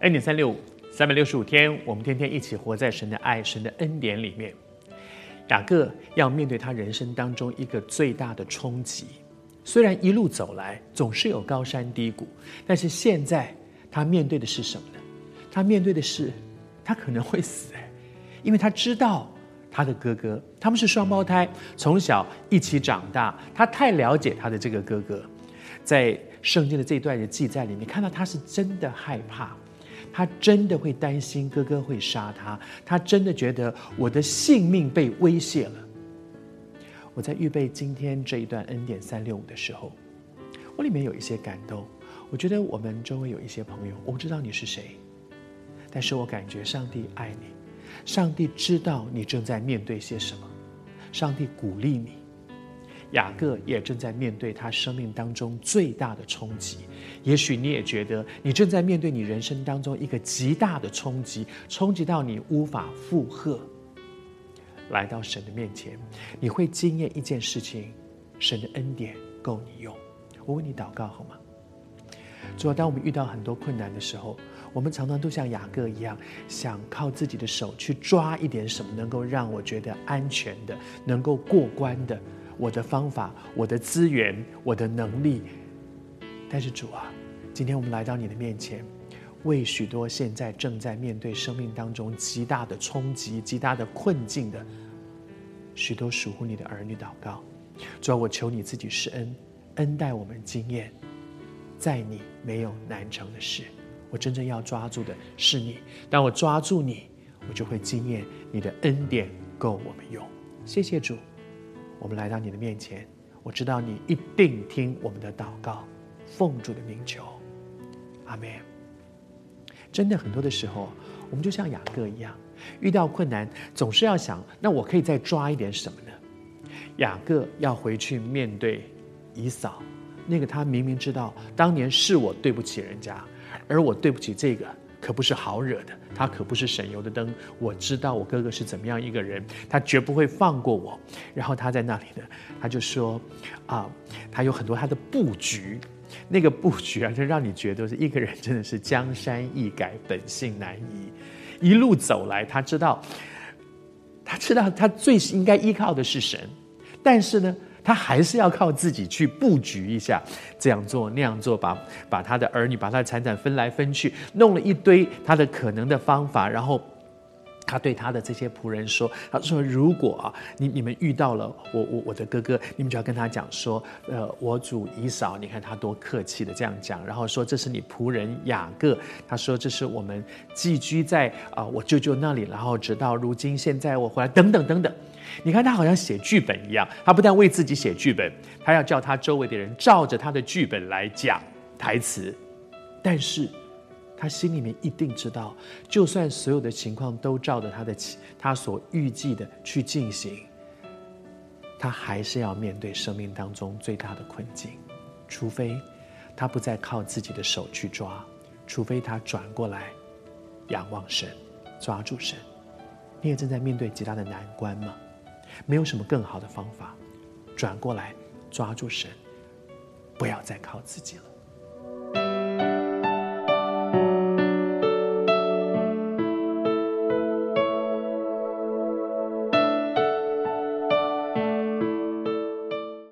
恩典三六五，三百六十五天，我们天天一起活在神的爱、神的恩典里面。雅各要面对他人生当中一个最大的冲击，虽然一路走来总是有高山低谷，但是现在他面对的是什么呢？他面对的是他可能会死，因为他知道他的哥哥，他们是双胞胎，从小一起长大，他太了解他的这个哥哥，在圣经的这段的记载里面，看到他是真的害怕。他真的会担心哥哥会杀他，他真的觉得我的性命被威胁了。我在预备今天这一段恩典三六五的时候，我里面有一些感动。我觉得我们周围有一些朋友，我不知道你是谁，但是我感觉上帝爱你，上帝知道你正在面对些什么，上帝鼓励你。雅各也正在面对他生命当中最大的冲击，也许你也觉得你正在面对你人生当中一个极大的冲击，冲击到你无法负荷。来到神的面前，你会经验一件事情：神的恩典够你用。我为你祷告好吗？主啊，当我们遇到很多困难的时候，我们常常都像雅各一样，想靠自己的手去抓一点什么，能够让我觉得安全的，能够过关的。我的方法，我的资源，我的能力，但是主啊，今天我们来到你的面前，为许多现在正在面对生命当中极大的冲击、极大的困境的许多属乎你的儿女祷告。主啊，我求你自己施恩，恩待我们经验，在你没有难成的事。我真正要抓住的是你，当我抓住你，我就会经验你的恩典够我们用。谢谢主。我们来到你的面前，我知道你一定听我们的祷告，奉主的名求，阿门。真的很多的时候，我们就像雅各一样，遇到困难总是要想，那我可以再抓一点什么呢？雅各要回去面对以扫，那个他明明知道当年是我对不起人家，而我对不起这个。可不是好惹的，他可不是省油的灯。我知道我哥哥是怎么样一个人，他绝不会放过我。然后他在那里呢，他就说：“啊，他有很多他的布局，那个布局啊，就让你觉得是一个人真的是江山易改，本性难移。一路走来，他知道，他知道他最应该依靠的是神，但是呢。”他还是要靠自己去布局一下，这样做那样做，把把他的儿女，把他的财产分来分去，弄了一堆他的可能的方法，然后他对他的这些仆人说：“他说，如果啊，你你们遇到了我我我的哥哥，你们就要跟他讲说，呃，我主以扫，你看他多客气的这样讲，然后说这是你仆人雅各，他说这是我们寄居在啊我舅舅那里，然后直到如今，现在我回来，等等等等。”你看他好像写剧本一样，他不但为自己写剧本，他要叫他周围的人照着他的剧本来讲台词，但是他心里面一定知道，就算所有的情况都照着他的他所预计的去进行，他还是要面对生命当中最大的困境，除非他不再靠自己的手去抓，除非他转过来仰望神，抓住神。你也正在面对极大的难关吗？没有什么更好的方法，转过来抓住神，不要再靠自己了。